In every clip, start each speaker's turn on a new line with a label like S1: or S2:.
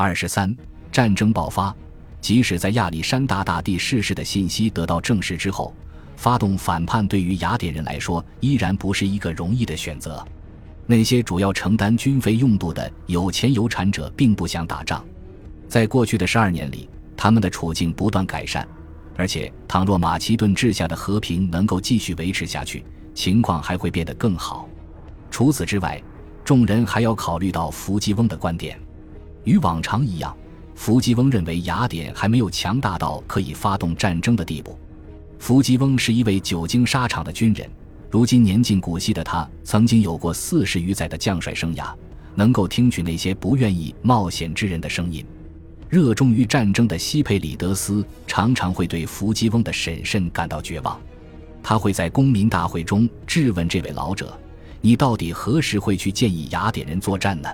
S1: 二十三，战争爆发。即使在亚历山大大帝逝世的信息得到证实之后，发动反叛对于雅典人来说依然不是一个容易的选择。那些主要承担军费用度的有钱有产者并不想打仗。在过去的十二年里，他们的处境不断改善，而且倘若马其顿治下的和平能够继续维持下去，情况还会变得更好。除此之外，众人还要考虑到伏基翁的观点。与往常一样，伏基翁认为雅典还没有强大到可以发动战争的地步。伏基翁是一位久经沙场的军人，如今年近古稀的他，曾经有过四十余载的将帅生涯，能够听取那些不愿意冒险之人的声音。热衷于战争的西佩里德斯常常会对伏基翁的审慎感到绝望，他会在公民大会中质问这位老者：“你到底何时会去建议雅典人作战呢？”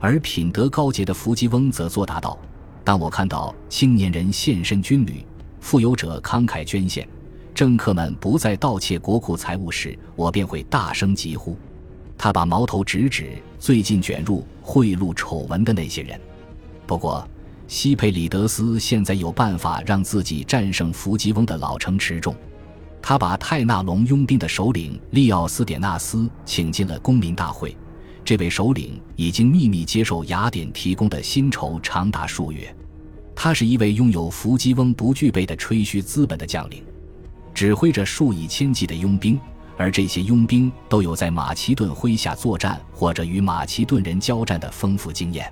S1: 而品德高洁的伏基翁则作答道：“当我看到青年人献身军旅，富有者慷慨捐献，政客们不再盗窃国库财物时，我便会大声疾呼。”他把矛头直指最近卷入贿赂丑闻的那些人。不过，西佩里德斯现在有办法让自己战胜伏基翁的老成持重。他把泰纳隆佣兵的首领利奥斯典纳斯请进了公民大会。这位首领已经秘密接受雅典提供的薪酬长达数月。他是一位拥有伏基翁不具备的吹嘘资本的将领，指挥着数以千计的佣兵，而这些佣兵都有在马其顿麾下作战或者与马其顿人交战的丰富经验。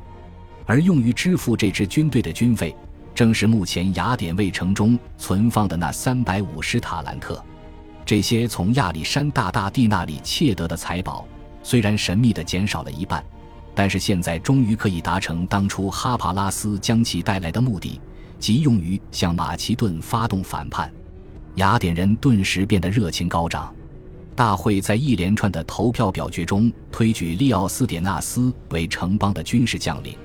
S1: 而用于支付这支军队的军费，正是目前雅典卫城中存放的那三百五十塔兰特。这些从亚历山大大帝那里窃得的财宝，虽然神秘的减少了一半，但是现在终于可以达成当初哈帕拉斯将其带来的目的，即用于向马其顿发动反叛。雅典人顿时变得热情高涨。大会在一连串的投票表决中推举利奥斯典纳斯为城邦的军事将领。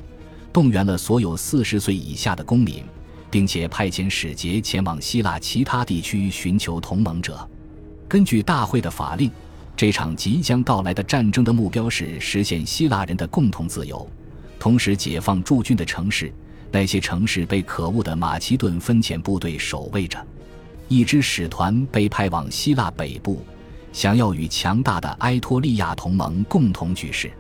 S1: 动员了所有四十岁以下的公民，并且派遣使节前往希腊其他地区寻求同盟者。根据大会的法令，这场即将到来的战争的目标是实现希腊人的共同自由，同时解放驻军的城市。那些城市被可恶的马其顿分遣部队守卫着。一支使团被派往希腊北部，想要与强大的埃托利亚同盟共同举事。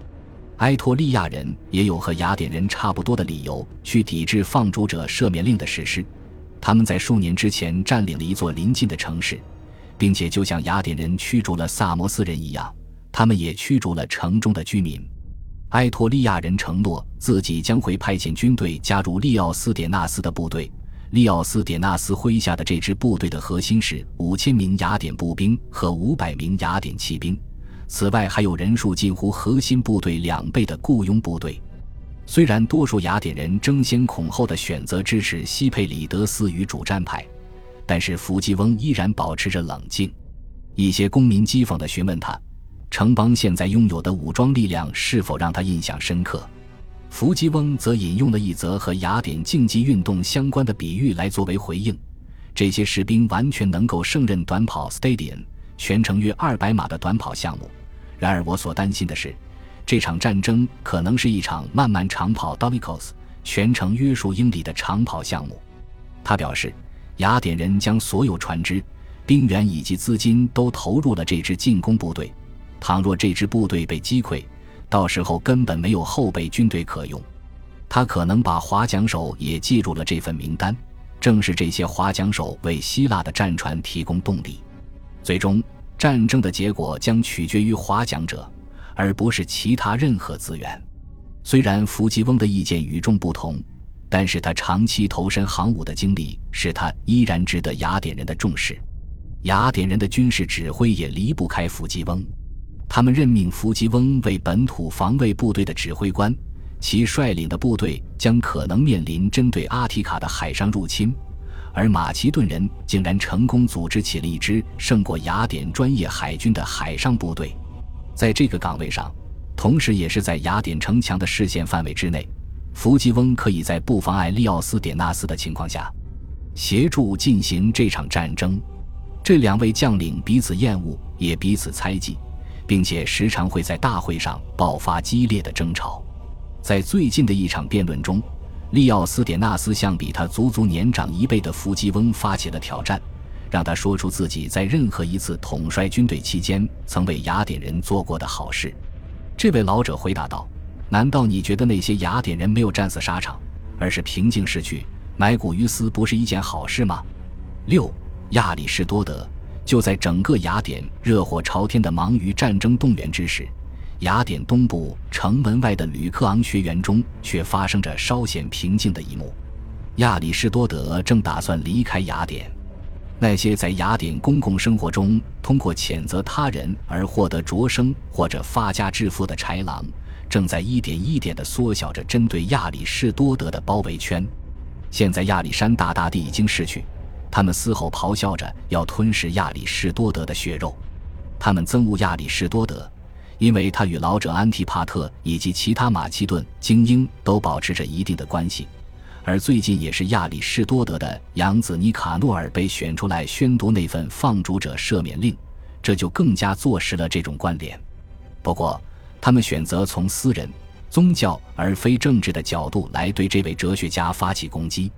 S1: 埃托利亚人也有和雅典人差不多的理由去抵制放逐者赦免令的实施。他们在数年之前占领了一座邻近的城市，并且就像雅典人驱逐了萨摩斯人一样，他们也驱逐了城中的居民。埃托利亚人承诺自己将会派遣军队加入利奥斯典纳斯的部队。利奥斯典纳斯麾下的这支部队的核心是五千名雅典步兵和五百名雅典骑兵。此外，还有人数近乎核心部队两倍的雇佣部队。虽然多数雅典人争先恐后的选择支持西佩里德斯与主战派，但是伏基翁依然保持着冷静。一些公民讥讽地询问他，城邦现在拥有的武装力量是否让他印象深刻。伏基翁则引用了一则和雅典竞技运动相关的比喻来作为回应：这些士兵完全能够胜任短跑 stadium，全程约二百码的短跑项目。然而，我所担心的是，这场战争可能是一场漫漫长跑 d o l i c o s 全程约数英里的长跑项目。他表示，雅典人将所有船只、兵员以及资金都投入了这支进攻部队。倘若这支部队被击溃，到时候根本没有后备军队可用。他可能把划桨手也记入了这份名单。正是这些划桨手为希腊的战船提供动力。最终。战争的结果将取决于划桨者，而不是其他任何资源。虽然伏基翁的意见与众不同，但是他长期投身航母的经历使他依然值得雅典人的重视。雅典人的军事指挥也离不开伏基翁，他们任命伏基翁为本土防卫部队的指挥官，其率领的部队将可能面临针对阿提卡的海上入侵。而马其顿人竟然成功组织起了一支胜过雅典专业海军的海上部队，在这个岗位上，同时也是在雅典城墙的视线范围之内，伏基翁可以在不妨碍利奥斯典纳斯的情况下，协助进行这场战争。这两位将领彼此厌恶，也彼此猜忌，并且时常会在大会上爆发激烈的争吵。在最近的一场辩论中。利奥斯典纳斯向比他足足年长一倍的伏基翁发起了挑战，让他说出自己在任何一次统帅军队期间曾为雅典人做过的好事。这位老者回答道：“难道你觉得那些雅典人没有战死沙场，而是平静逝去，埋骨于斯，不是一件好事吗？”六，亚里士多德就在整个雅典热火朝天的忙于战争动员之时。雅典东部城门外的吕克昂学园中，却发生着稍显平静的一幕。亚里士多德正打算离开雅典。那些在雅典公共生活中通过谴责他人而获得擢升或者发家致富的豺狼，正在一点一点地缩小着针对亚里士多德的包围圈。现在亚历山大大帝已经逝去，他们嘶吼咆哮着要吞噬亚里士多德的血肉。他们憎恶亚里士多德。因为他与老者安提帕特以及其他马其顿精英都保持着一定的关系，而最近也是亚里士多德的养子尼卡诺尔被选出来宣读那份放逐者赦免令，这就更加坐实了这种关联。不过，他们选择从私人、宗教而非政治的角度来对这位哲学家发起攻击。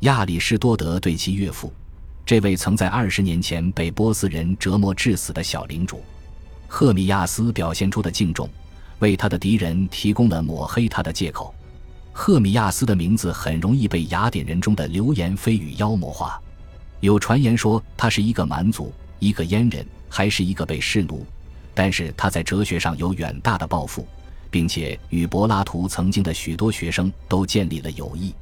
S1: 亚里士多德对其岳父，这位曾在二十年前被波斯人折磨致死的小领主。赫米亚斯表现出的敬重，为他的敌人提供了抹黑他的借口。赫米亚斯的名字很容易被雅典人中的流言蜚语妖魔化。有传言说他是一个蛮族，一个阉人，还是一个被弑奴。但是他在哲学上有远大的抱负，并且与柏拉图曾经的许多学生都建立了友谊。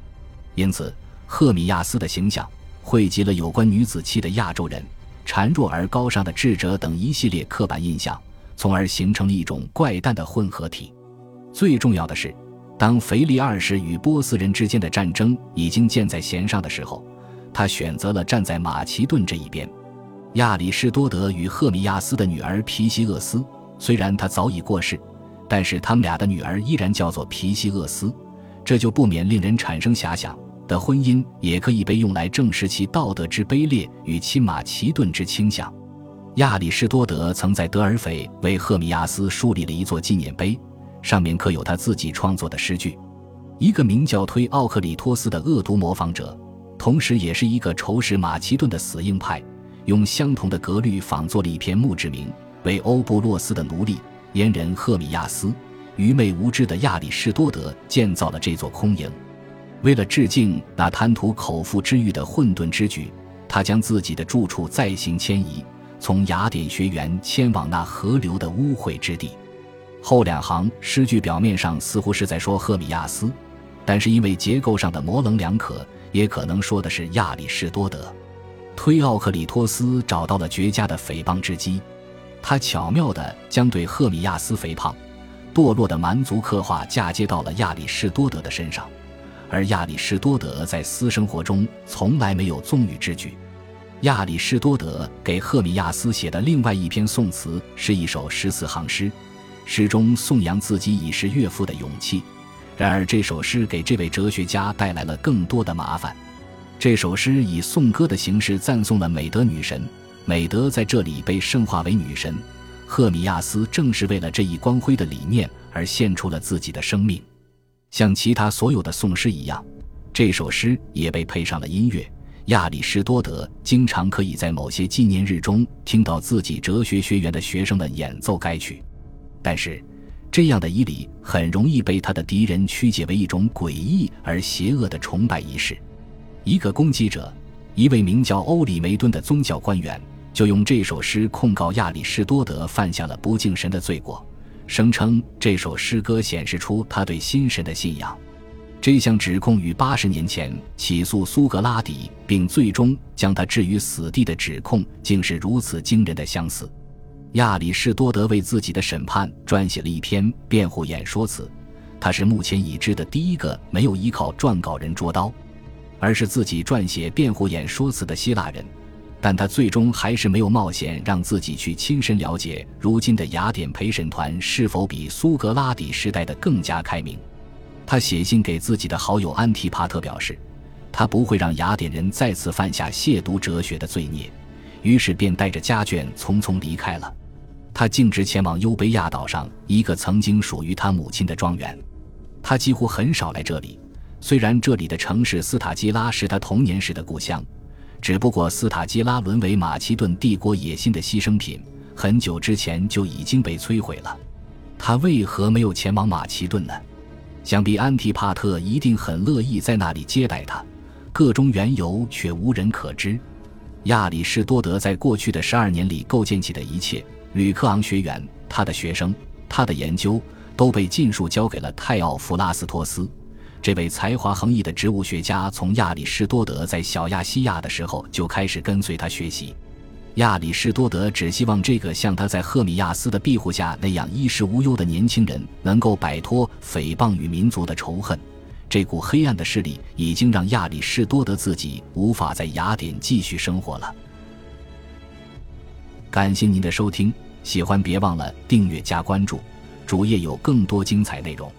S1: 因此，赫米亚斯的形象汇集了有关女子气的亚洲人。孱弱而高尚的智者等一系列刻板印象，从而形成了一种怪诞的混合体。最重要的是，当腓力二世与波斯人之间的战争已经箭在弦上的时候，他选择了站在马其顿这一边。亚里士多德与赫米亚斯的女儿皮西厄斯，虽然他早已过世，但是他们俩的女儿依然叫做皮西厄斯，这就不免令人产生遐想。的婚姻也可以被用来证实其道德之卑劣与亲马其顿之倾向。亚里士多德曾在德尔斐为赫米亚斯树立了一座纪念碑，上面刻有他自己创作的诗句。一个名叫推奥克里托斯的恶毒模仿者，同时也是一个仇视马其顿的死硬派，用相同的格律仿作了一篇墓志铭，为欧布洛斯的奴隶阉人赫米亚斯、愚昧无知的亚里士多德建造了这座空营。为了致敬那贪图口腹之欲的混沌之举，他将自己的住处再行迁移，从雅典学园迁往那河流的污秽之地。后两行诗句表面上似乎是在说赫米亚斯，但是因为结构上的模棱两可，也可能说的是亚里士多德。推奥克里托斯找到了绝佳的诽谤之机，他巧妙地将对赫米亚斯肥胖、堕落的蛮族刻画嫁接到了亚里士多德的身上。而亚里士多德在私生活中从来没有纵欲之举。亚里士多德给赫米亚斯写的另外一篇颂词是一首十四行诗，诗中颂扬自己已是岳父的勇气。然而，这首诗给这位哲学家带来了更多的麻烦。这首诗以颂歌的形式赞颂了美德女神，美德在这里被圣化为女神。赫米亚斯正是为了这一光辉的理念而献出了自己的生命。像其他所有的颂诗一样，这首诗也被配上了音乐。亚里士多德经常可以在某些纪念日中听到自己哲学学院的学生们演奏该曲，但是这样的仪礼很容易被他的敌人曲解为一种诡异而邪恶的崇拜仪式。一个攻击者，一位名叫欧里梅顿的宗教官员，就用这首诗控告亚里士多德犯下了不敬神的罪过。声称这首诗歌显示出他对新神的信仰。这项指控与八十年前起诉苏格拉底并最终将他置于死地的指控，竟是如此惊人的相似。亚里士多德为自己的审判撰写了一篇辩护演说词，他是目前已知的第一个没有依靠撰稿人捉刀，而是自己撰写辩护演说词的希腊人。但他最终还是没有冒险让自己去亲身了解如今的雅典陪审团是否比苏格拉底时代的更加开明。他写信给自己的好友安提帕特表示，他不会让雅典人再次犯下亵渎哲学的罪孽，于是便带着家眷匆匆离开了。他径直前往优卑亚岛上一个曾经属于他母亲的庄园。他几乎很少来这里，虽然这里的城市斯塔基拉是他童年时的故乡，只不过斯塔基拉沦为马其顿帝国野心的牺牲品，很久之前就已经被摧毁了。他为何没有前往马其顿呢？想必安提帕特一定很乐意在那里接待他，个中缘由却无人可知。亚里士多德在过去的十二年里构建起的一切，吕克昂学员、他的学生、他的研究，都被尽数交给了泰奥弗拉斯托斯。这位才华横溢的植物学家，从亚里士多德在小亚细亚的时候就开始跟随他学习。亚里士多德只希望这个像他在赫米亚斯的庇护下那样衣食无忧的年轻人能够摆脱诽谤与民族的仇恨。这股黑暗的势力已经让亚里士多德自己无法在雅典继续生活了。感谢您的收听，喜欢别忘了订阅加关注，主页有更多精彩内容。